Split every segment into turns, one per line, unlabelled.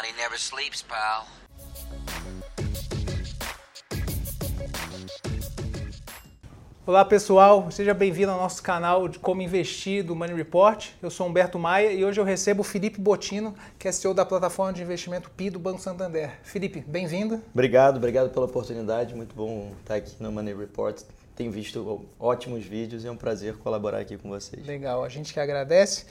Money never sleeps, pal.
Olá pessoal, seja bem-vindo ao nosso canal de Como Investir do Money Report. Eu sou Humberto Maia e hoje eu recebo o Felipe Botino, que é CEO da plataforma de investimento PI do Banco Santander. Felipe, bem-vindo.
Obrigado, obrigado pela oportunidade. Muito bom estar aqui no Money Report. Tenho visto ótimos vídeos e é um prazer colaborar aqui com vocês.
Legal, a gente que agradece.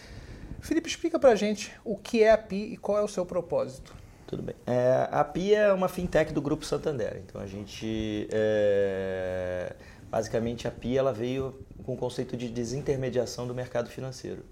Felipe, explica pra gente o que é a PI e qual é o seu propósito.
Tudo bem. É, a PI é uma fintech do Grupo Santander. Então a gente. É Basicamente, a PI ela veio com o conceito de desintermediação do mercado financeiro.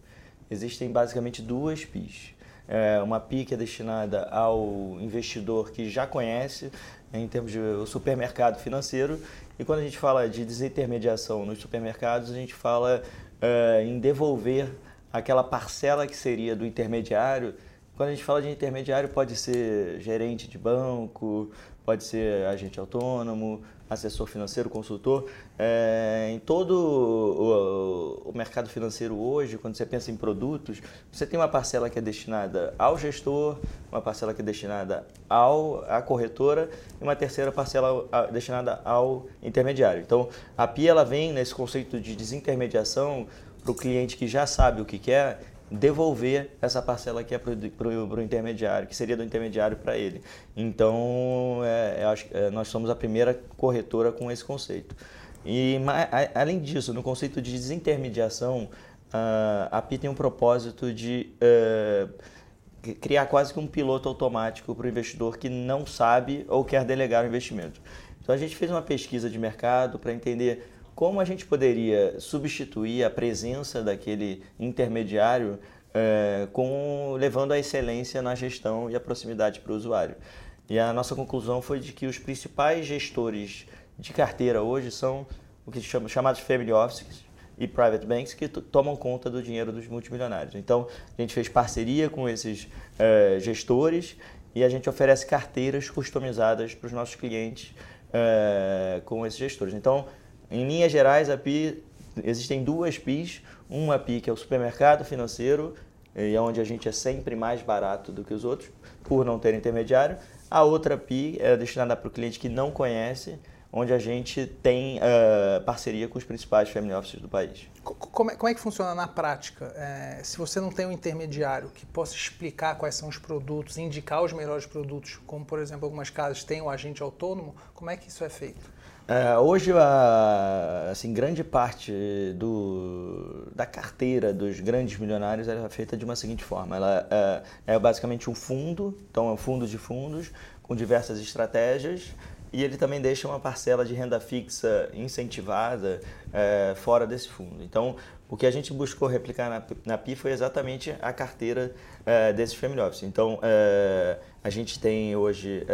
Existem basicamente duas PIs. É uma PI que é destinada ao investidor que já conhece, em termos de supermercado financeiro, e quando a gente fala de desintermediação nos supermercados, a gente fala é, em devolver aquela parcela que seria do intermediário. Quando a gente fala de intermediário, pode ser gerente de banco, pode ser agente autônomo, assessor financeiro, consultor. É, em todo o, o, mercado financeiro hoje, quando você pensa em produtos, você tem uma parcela que é destinada ao gestor, uma parcela que é destinada ao, à corretora e uma terceira parcela destinada ao intermediário. Então, a PIA ela vem nesse conceito de desintermediação para o cliente que já sabe o que quer devolver essa parcela que é para o intermediário, que seria do intermediário para ele. Então, é, acho, é, nós somos a primeira corretora com esse conceito. E a, além disso, no conceito de desintermediação, a PI tem um propósito de uh, criar quase que um piloto automático para o investidor que não sabe ou quer delegar o investimento. Então, a gente fez uma pesquisa de mercado para entender como a gente poderia substituir a presença daquele intermediário é, com levando a excelência na gestão e a proximidade para o usuário. E a nossa conclusão foi de que os principais gestores de carteira hoje são o que chamamos chamados family offices e private banks que tomam conta do dinheiro dos multimilionários. Então, a gente fez parceria com esses é, gestores e a gente oferece carteiras customizadas para os nossos clientes é, com esses gestores. Então, em linhas gerais, a PI, existem duas PIs. Uma PI que é o supermercado financeiro, e é onde a gente é sempre mais barato do que os outros, por não ter intermediário. A outra PI é destinada para o cliente que não conhece, onde a gente tem uh, parceria com os principais family offices do país.
Como é, como é que funciona na prática? É, se você não tem um intermediário que possa explicar quais são os produtos, indicar os melhores produtos, como por exemplo algumas casas têm o agente autônomo, como é que isso é feito?
É, hoje, a, assim, grande parte do, da carteira dos grandes milionários é feita de uma seguinte forma. Ela é, é, basicamente um fundo, então é um fundo de fundos com diversas estratégias e ele também deixa uma parcela de renda fixa incentivada é, fora desse fundo. Então, o que a gente buscou replicar na, na PI foi exatamente a carteira desses family office. Então, a gente tem hoje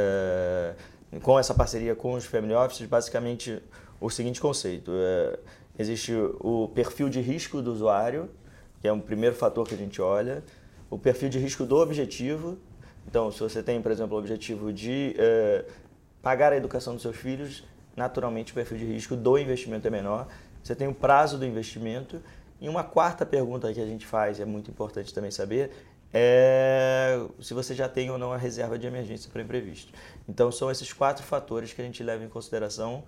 com essa parceria com os family offices, basicamente o seguinte conceito: é, existe o perfil de risco do usuário, que é o primeiro fator que a gente olha, o perfil de risco do objetivo. Então, se você tem, por exemplo, o objetivo de é, pagar a educação dos seus filhos, naturalmente o perfil de risco do investimento é menor. Você tem o prazo do investimento. E uma quarta pergunta que a gente faz, é muito importante também saber, é se você já tem ou não a reserva de emergência para imprevisto. Então, são esses quatro fatores que a gente leva em consideração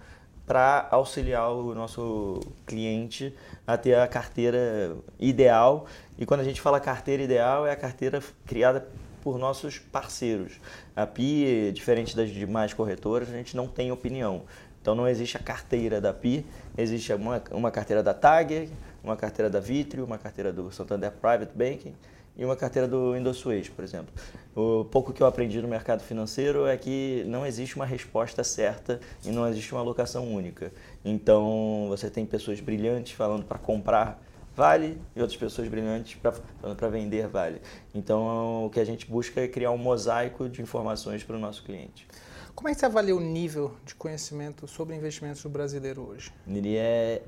para auxiliar o nosso cliente a ter a carteira ideal. E quando a gente fala carteira ideal, é a carteira criada por nossos parceiros. A PI, diferente das demais corretoras, a gente não tem opinião. Então não existe a carteira da PI, existe uma, uma carteira da TAG, uma carteira da Vitrio, uma carteira do Santander Private Banking e uma carteira do IndoSuez, por exemplo. O pouco que eu aprendi no mercado financeiro é que não existe uma resposta certa e não existe uma alocação única. Então, você tem pessoas brilhantes falando para comprar vale e outras pessoas brilhantes pra, falando para vender vale. Então, o que a gente busca é criar um mosaico de informações para o nosso cliente.
Como é que você avalia o nível de conhecimento sobre investimentos do brasileiro hoje?
Ele é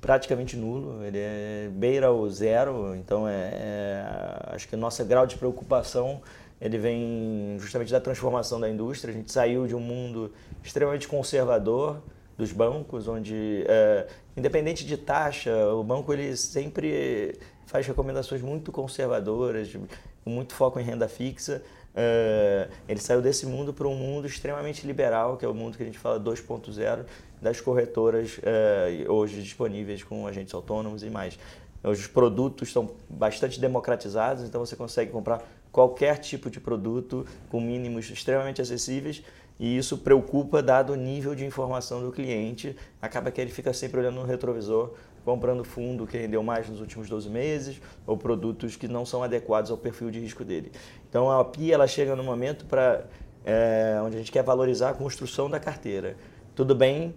praticamente nulo, ele é beira o zero, então é, é, acho que o nosso grau de preocupação ele vem justamente da transformação da indústria. A gente saiu de um mundo extremamente conservador dos bancos, onde é, independente de taxa, o banco ele sempre faz recomendações muito conservadoras, com muito foco em renda fixa. Uh, ele saiu desse mundo para um mundo extremamente liberal, que é o mundo que a gente fala 2.0, das corretoras uh, hoje disponíveis com agentes autônomos e mais. Os produtos estão bastante democratizados, então você consegue comprar qualquer tipo de produto com mínimos extremamente acessíveis e isso preocupa dado o nível de informação do cliente. Acaba que ele fica sempre olhando no retrovisor, comprando fundo que rendeu mais nos últimos 12 meses ou produtos que não são adequados ao perfil de risco dele. Então a PI ela chega no momento para é, onde a gente quer valorizar a construção da carteira. Tudo bem,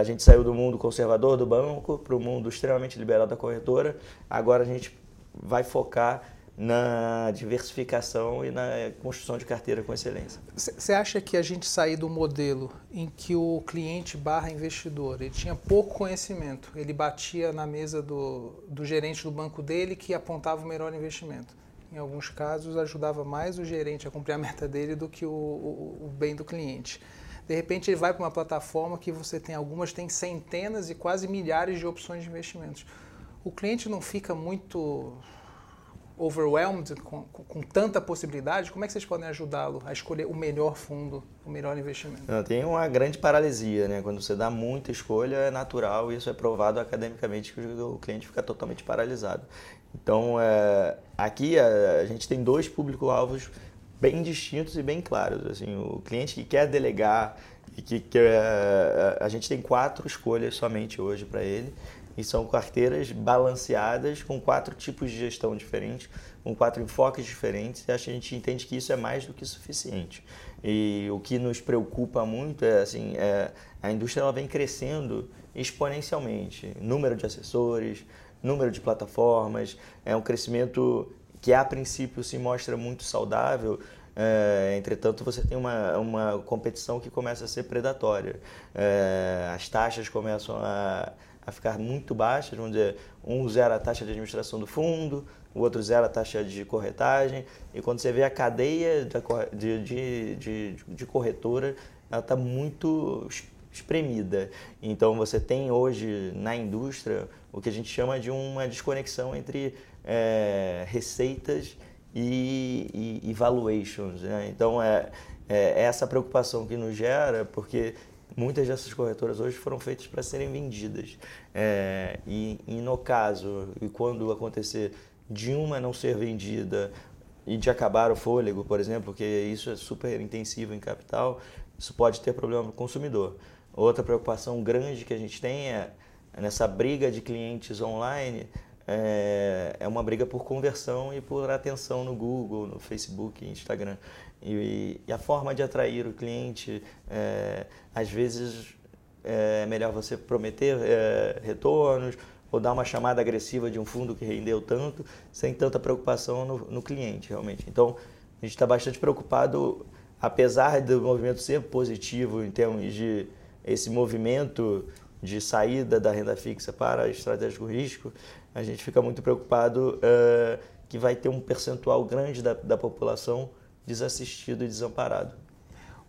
a gente saiu do mundo conservador do banco para o mundo extremamente liberal da corretora. Agora a gente vai focar na diversificação e na construção de carteira com excelência.
Você acha que a gente sair do modelo em que o cliente barra investidor ele tinha pouco conhecimento, ele batia na mesa do, do gerente do banco dele que apontava o melhor investimento? Em alguns casos ajudava mais o gerente a cumprir a meta dele do que o, o, o bem do cliente. De repente ele vai para uma plataforma que você tem algumas, tem centenas e quase milhares de opções de investimentos. O cliente não fica muito overwhelmed com, com, tanta possibilidade, como é que vocês podem ajudá-lo a escolher o melhor fundo, o melhor investimento?
Não, tem uma grande paralisia, né? Quando você dá muita escolha, é natural, isso é provado academicamente que o cliente fica totalmente paralisado. Então, é, aqui a, a, gente tem dois público-alvos bem distintos e bem claros. Assim, o cliente que quer delegar e que, que é, a gente tem quatro escolhas somente hoje para ele e são carteiras balanceadas com quatro tipos de gestão diferentes, com quatro enfoques diferentes. E a gente entende que isso é mais do que suficiente. E o que nos preocupa muito é assim, é, a indústria ela vem crescendo exponencialmente, número de assessores, número de plataformas, é um crescimento que a princípio se mostra muito saudável, é, entretanto, você tem uma, uma competição que começa a ser predatória. É, as taxas começam a, a ficar muito baixas, vamos dizer, um zera a taxa de administração do fundo, o outro zera a taxa de corretagem, e quando você vê a cadeia de, de, de, de corretora, ela está muito espremida. Então você tem hoje na indústria o que a gente chama de uma desconexão entre é, receitas e, e, e valuations. Né? Então é, é essa preocupação que nos gera, porque muitas dessas corretoras hoje foram feitas para serem vendidas. É, e, e, no caso, e quando acontecer de uma não ser vendida e de acabar o fôlego, por exemplo, porque isso é super intensivo em capital, isso pode ter problema para o consumidor. Outra preocupação grande que a gente tem é nessa briga de clientes online, é, é uma briga por conversão e por atenção no Google, no Facebook, Instagram. E, e a forma de atrair o cliente, é, às vezes é melhor você prometer é, retornos ou dar uma chamada agressiva de um fundo que rendeu tanto, sem tanta preocupação no, no cliente, realmente. Então, a gente está bastante preocupado, apesar do movimento ser positivo em termos de esse movimento de saída da renda fixa para de risco, a gente fica muito preocupado uh, que vai ter um percentual grande da, da população desassistido e desamparado.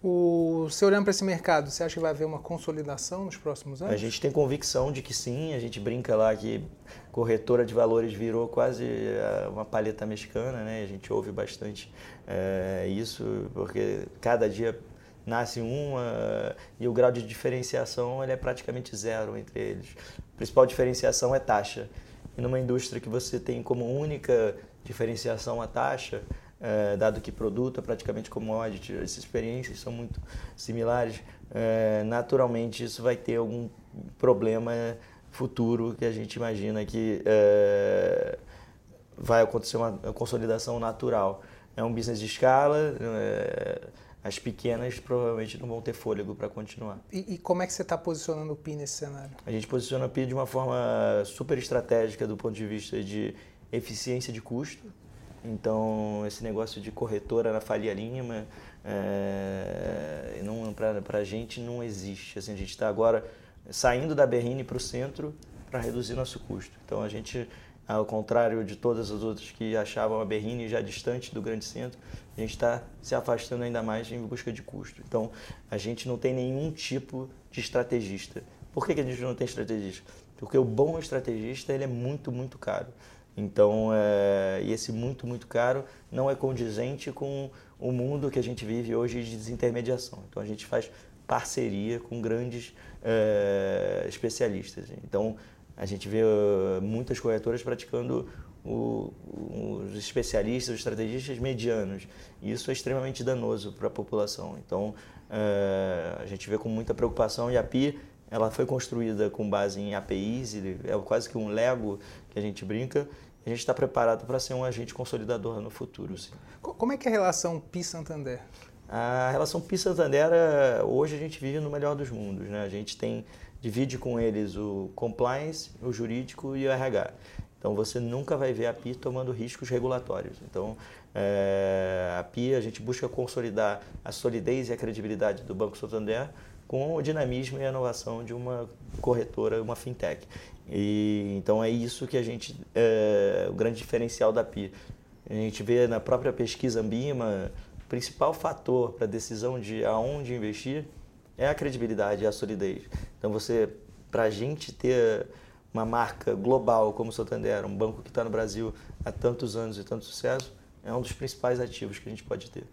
O, você olhando para esse mercado, você acha que vai haver uma consolidação nos próximos anos?
A gente tem convicção de que sim. A gente brinca lá que corretora de valores virou quase eh, uma paleta mexicana, né? A gente ouve bastante é, isso, porque cada dia nasce uma e o grau de diferenciação ele é praticamente zero entre eles. A principal diferenciação é taxa. E numa indústria que você tem como única diferenciação a taxa, é, dado que produto é praticamente commodity, essas experiências são muito similares, é, naturalmente isso vai ter algum problema futuro que a gente imagina que é, vai acontecer uma consolidação natural. É um business de escala, é, as pequenas provavelmente não vão ter fôlego para continuar.
E, e, como é que você está posicionando o PI nesse cenário?
A gente posiciona o PI de uma forma super estratégica do ponto de vista de eficiência de custo, então, esse negócio de corretora na Faria Lima, é, para a gente não existe. Assim, a gente está agora saindo da Berrine para o centro para reduzir nosso custo. Então, a gente, ao contrário de todas as outras que achavam a Berrine já distante do grande centro, a gente está se afastando ainda mais em busca de custo. Então, a gente não tem nenhum tipo de estrategista. Por que, que a gente não tem estrategista? Porque o bom estrategista ele é muito, muito caro. Então, é, e esse muito, muito caro não é condizente com o mundo que a gente vive hoje de desintermediação. Então, a gente faz parceria com grandes é, especialistas. Então, a gente vê uh, muitas corretoras praticando o, os especialistas, os estrategistas medianos. E isso é extremamente danoso para a população. Então, é, a gente vê com muita preocupação e a PI ela foi construída com base em APIs, é quase que um Lego que a gente brinca. A gente está preparado para ser um agente consolidador no futuro. Sim.
Como é que é a relação PI-Santander?
A relação PI-Santander, hoje a gente vive no melhor dos mundos. Né? A gente tem divide com eles o compliance, o jurídico e o RH. Então você nunca vai ver a PI tomando riscos regulatórios. Então é, a PI a gente busca consolidar a solidez e a credibilidade do Banco Santander com o dinamismo e a inovação de uma corretora, uma fintech. E, então é isso que a gente, é, o grande diferencial da PI. A gente vê na própria pesquisa Ambima, o principal fator para a decisão de aonde investir é a credibilidade, é a solidez. Então você, para a gente ter uma marca global como o Santander, um banco que está no Brasil há tantos anos e tanto sucesso, é um dos principais ativos que a gente pode ter.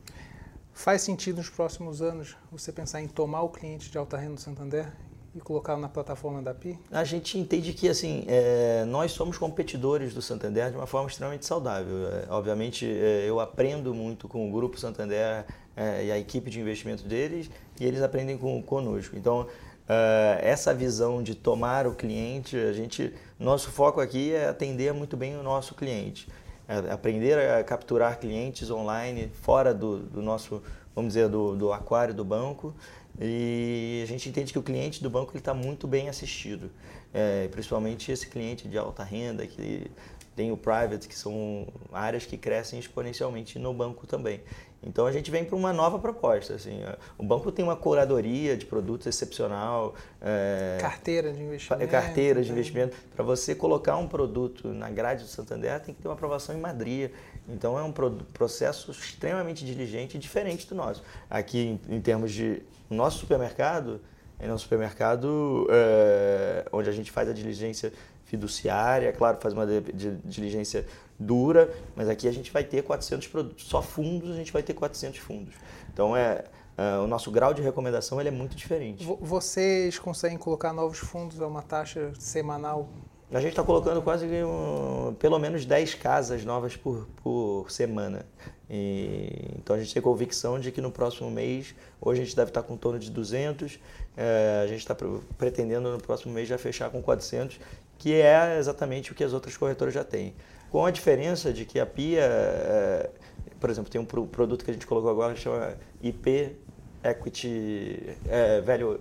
Faz sentido nos próximos anos você pensar em tomar o cliente de alta renda do Santander e colocá-lo na plataforma da PI?
A gente entende que assim é, nós somos competidores do Santander de uma forma extremamente saudável. É, obviamente é, eu aprendo muito com o grupo Santander é, e a equipe de investimento deles e eles aprendem com, conosco. Então é, essa visão de tomar o cliente, a gente nosso foco aqui é atender muito bem o nosso cliente. É, aprender a capturar clientes online fora do, do nosso, vamos dizer, do, do, aquário do banco. E a gente entende que o cliente do banco está muito bem assistido, é, principalmente esse cliente de alta renda que tem o private, que são áreas que crescem exponencialmente no banco também. Então a gente vem para uma nova proposta. Assim, o banco tem uma curadoria de produtos excepcional.
É, carteira de investimento.
Carteira de né? investimento. Para você colocar um produto na grade do Santander, tem que ter uma aprovação em Madrid. Então é um processo extremamente diligente e diferente do nosso. Aqui, em, em termos de nosso supermercado, é um supermercado é, onde a gente faz a diligência fiduciária, claro, faz uma diligência dura, mas aqui a gente vai ter 400 produtos, só fundos a gente vai ter 400 fundos. Então é, é o nosso grau de recomendação ele é muito diferente.
Vocês conseguem colocar novos fundos a uma taxa semanal?
A gente está colocando quase um, pelo menos 10 casas novas por, por semana. E, então a gente tem convicção de que no próximo mês, hoje a gente deve estar com em torno de 200, é, a gente está pretendendo no próximo mês já fechar com 400 que é exatamente o que as outras corretoras já têm. Com a diferença de que a Pia, é, por exemplo, tem um produto que a gente colocou agora que chama IP Equity é, Value,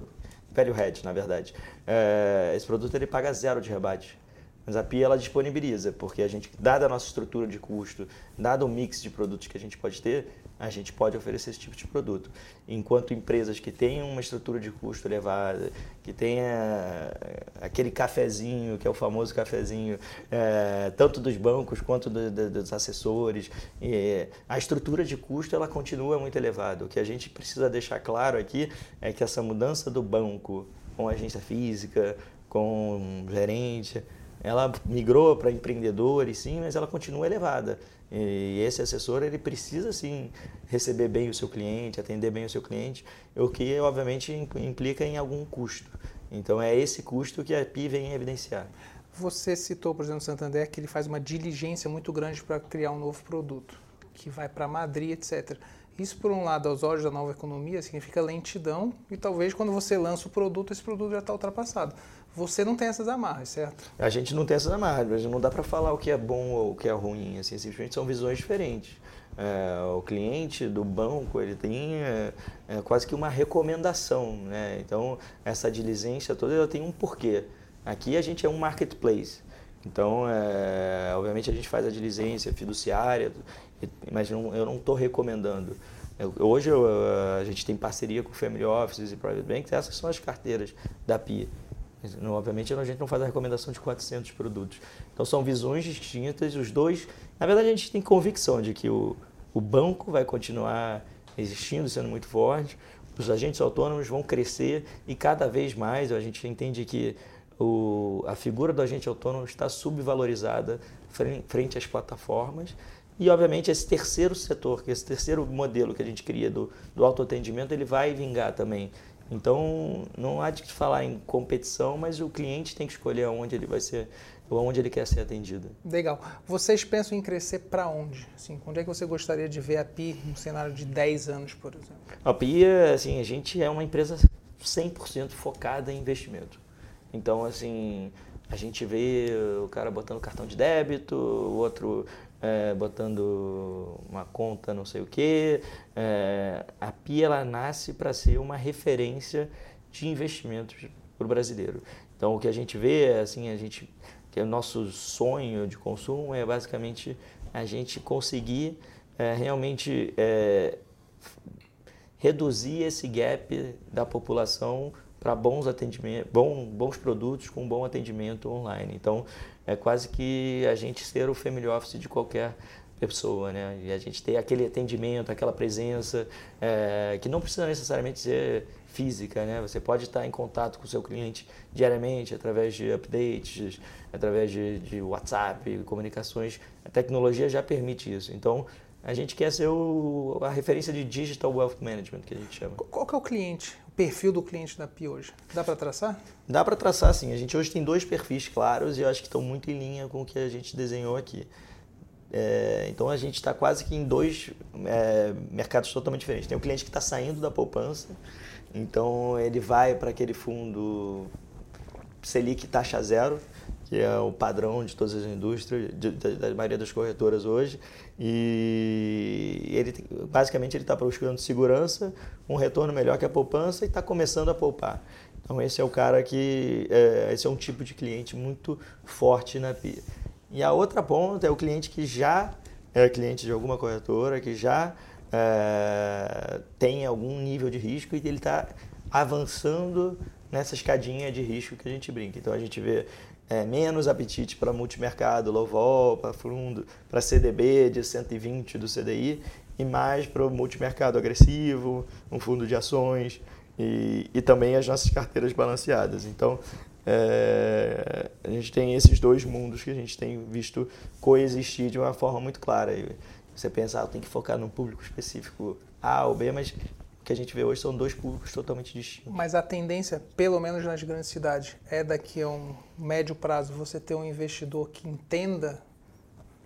Value Hedge, na verdade. É, esse produto ele paga zero de rebate. Mas a Pia ela disponibiliza, porque a gente, dada a nossa estrutura de custo, dado o mix de produtos que a gente pode ter, a gente pode oferecer esse tipo de produto. Enquanto empresas que têm uma estrutura de custo elevada, que tenha eh, aquele cafezinho, que é o famoso cafezinho, é, tanto dos bancos quanto do, do, dos assessores, e a estrutura de custo ela continua muito elevada. O que a gente precisa deixar claro aqui é que essa mudança do banco com agência física, com gerente, ela migrou para empreendedores, sim, mas ela continua elevada. E esse assessor ele precisa sim receber bem o seu cliente, atender bem o seu cliente, o que obviamente implica em algum custo. Então é esse custo que a PI vem evidenciar.
Você citou, por exemplo, Santander que ele faz uma diligência muito grande para criar um novo produto, que vai para Madrid, etc. Isso, por um lado, aos olhos da nova economia, significa lentidão e talvez quando você lança o produto, esse produto já está ultrapassado. Você não tem essas amarras, certo?
A gente não tem essas amarras, mas não dá para falar o que é bom ou o que é ruim. Assim, simplesmente são visões diferentes. É, o cliente do banco ele tem é, é, quase que uma recomendação, né? Então essa diligência toda ela tem um porquê. Aqui a gente é um marketplace, então é, obviamente a gente faz a diligência fiduciária, mas não, eu não estou recomendando. Eu, hoje eu, a gente tem parceria com Family Offices e Private Banks, essas são as carteiras da PIA. Obviamente a gente não faz a recomendação de 400 produtos. Então são visões distintas, os dois. Na verdade a gente tem convicção de que o, o banco vai continuar existindo, sendo muito forte, os agentes autônomos vão crescer e cada vez mais a gente entende que o, a figura do agente autônomo está subvalorizada frente às plataformas. E, obviamente, esse terceiro setor, que esse terceiro modelo que a gente cria do, do autoatendimento, ele vai vingar também. Então, não há de falar em competição, mas o cliente tem que escolher onde ele vai ser, onde ele quer ser atendido.
Legal. Vocês pensam em crescer para onde? Assim, onde é que você gostaria de ver a PI num cenário de 10 anos, por exemplo?
A PI, assim, a gente é uma empresa 100% focada em investimento. Então, assim, a gente vê o cara botando cartão de débito, o outro é, botando uma conta não sei o quê. É, a PIA ela nasce para ser uma referência de investimentos para o brasileiro. Então, o que a gente vê, é, assim, a gente, que é o nosso sonho de consumo é basicamente a gente conseguir é, realmente é, reduzir esse gap da população para bons atendimentos, bom, bons produtos com bom atendimento online. Então, é quase que a gente ser o family office de qualquer pessoa, né? E a gente ter aquele atendimento, aquela presença, é, que não precisa necessariamente ser física, né? Você pode estar em contato com o seu cliente diariamente através de updates, através de, de WhatsApp, comunicações. A tecnologia já permite isso. Então, a gente quer ser o, a referência de Digital Wealth Management, que a gente chama.
Qual que é o cliente perfil do cliente da PI hoje? Dá para traçar?
Dá para traçar, sim. A gente hoje tem dois perfis claros e eu acho que estão muito em linha com o que a gente desenhou aqui. É, então a gente está quase que em dois é, mercados totalmente diferentes. Tem um cliente que está saindo da poupança, então ele vai para aquele fundo Selic taxa zero, que é o padrão de todas as indústrias, de, da, da, maioria das corretoras hoje. E ele basicamente ele está buscando segurança, um retorno melhor que a poupança e está começando a poupar. Então esse é o cara que é, esse é um tipo de cliente muito forte na PIA. E a outra ponta é o cliente que já é cliente de alguma corretora, que já é, tem algum nível de risco e ele está avançando nessa escadinha de risco que a gente brinca. Então a gente vê é, menos apetite para multimercado, low vol, para fundo, para CDB de 120 do CDI e mais para o multimercado agressivo, um fundo de ações e, e também as nossas carteiras balanceadas. Então, é, a gente tem esses dois mundos que a gente tem visto coexistir de uma forma muito clara. Você pensa, ah, tem que focar num público específico A ou B, mas que a gente vê hoje são dois públicos totalmente distintos.
Mas a tendência, pelo menos nas grandes cidades, é daqui a um médio prazo você ter um investidor que entenda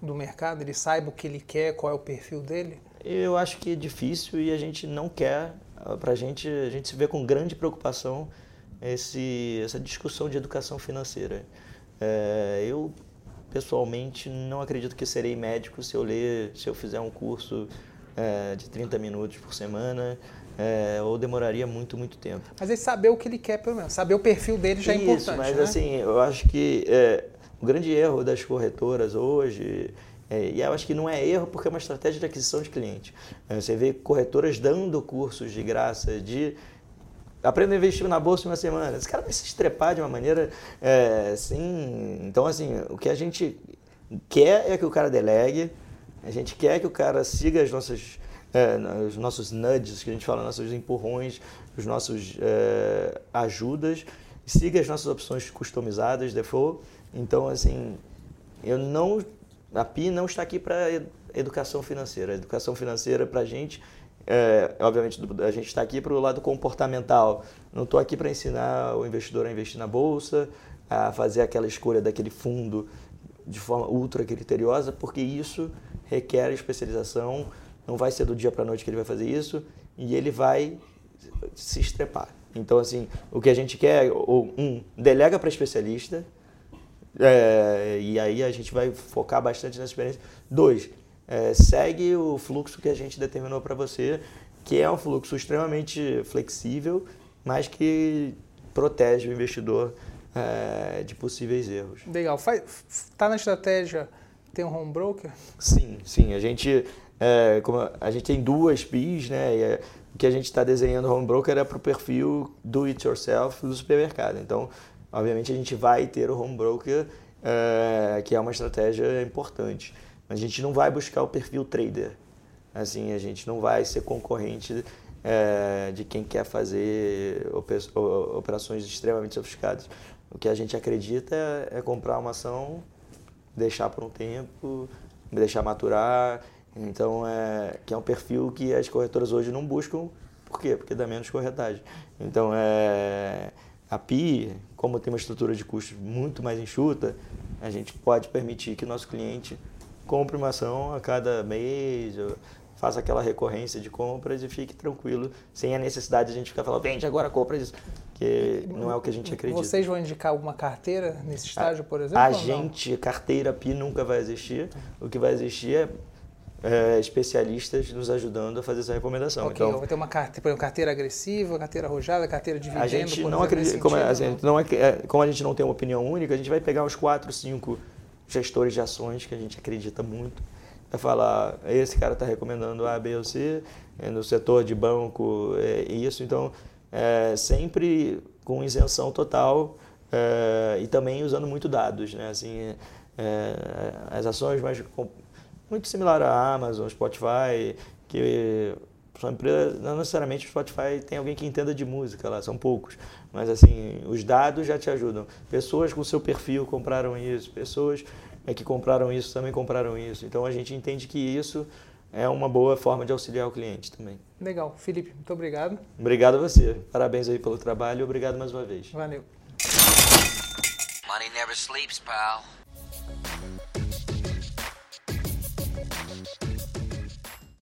do mercado, ele saiba o que ele quer, qual é o perfil dele?
Eu acho que é difícil e a gente não quer, para a gente, a gente se vê com grande preocupação esse, essa discussão de educação financeira. É, eu pessoalmente não acredito que serei médico se eu ler, se eu fizer um curso é, de 30 minutos por semana é, ou demoraria muito, muito tempo.
Mas aí saber o que ele quer, pelo menos. Saber o perfil dele já
Isso,
é importante.
Mas
né?
assim, eu acho que é, o grande erro das corretoras hoje. É, e eu acho que não é erro porque é uma estratégia de aquisição de cliente. É, você vê corretoras dando cursos de graça de aprenda a investir na bolsa em uma semana. Esse cara vai se estrepar de uma maneira é, assim. Então, assim, o que a gente quer é que o cara delegue, a gente quer que o cara siga as nossas é, os nossos nudges, que a gente fala, nossos empurrões, os nossos é, ajudas, siga as nossas opções customizadas, default. Então, assim, eu não, a PI não está aqui para educação financeira. A educação financeira para a gente, é, obviamente, a gente está aqui para o lado comportamental. Não estou aqui para ensinar o investidor a investir na bolsa, a fazer aquela escolha daquele fundo de forma ultra criteriosa, porque isso requer especialização, não vai ser do dia para a noite que ele vai fazer isso e ele vai se estrepar. Então, assim, o que a gente quer, um, delega para especialista, é, e aí a gente vai focar bastante nessa experiência. Dois, é, segue o fluxo que a gente determinou para você, que é um fluxo extremamente flexível, mas que protege o investidor é, de possíveis erros.
Legal. Está na estratégia ter um home broker?
Sim, sim. A gente é, como a gente tem duas PIs, né? E é, o que a gente está desenhando home broker é para o perfil do it yourself do supermercado. Então, obviamente, a gente vai ter o home broker, é, que é uma estratégia importante. Mas a gente não vai buscar o perfil trader. Assim, a gente não vai ser concorrente é, de quem quer fazer operações extremamente sofisticadas. O que a gente acredita é, é comprar uma ação, deixar por um tempo, deixar maturar. Então, é, que é um perfil que as corretoras hoje não buscam. Por quê? Porque dá menos corretagem. Então, é, a PI, como tem uma estrutura de custos muito mais enxuta, a gente pode permitir que o nosso cliente compre uma ação a cada mês, faça aquela recorrência de compras e fique tranquilo, sem a necessidade de a gente ficar falando, vende agora, compra isso, que não é o que a gente acredita.
Vocês vão indicar alguma carteira nesse estágio, por exemplo?
A gente, carteira PI nunca vai existir. O que vai existir é é, especialistas nos ajudando a fazer essa recomendação.
Okay, então, vai ter uma carteira, exemplo, carteira agressiva, carteira arrojada, carteira dividendo.
A gente não acredita, como, a gente não é, é, como a gente não tem uma opinião única, a gente vai pegar os quatro, cinco gestores de ações que a gente acredita muito, vai falar, esse cara está recomendando A, B ou C, é, no setor de banco, é isso, então é, sempre com isenção total é, e também usando muito dados, né? Assim, é, as ações mais muito similar à Amazon, Spotify, que são empresas, não necessariamente o Spotify tem alguém que entenda de música lá, são poucos. Mas assim, os dados já te ajudam. Pessoas com seu perfil compraram isso, pessoas é, que compraram isso também compraram isso. Então a gente entende que isso é uma boa forma de auxiliar o cliente também.
Legal. Felipe, muito obrigado.
Obrigado a você. Parabéns aí pelo trabalho e obrigado mais uma vez.
Valeu. Money never sleeps, pal.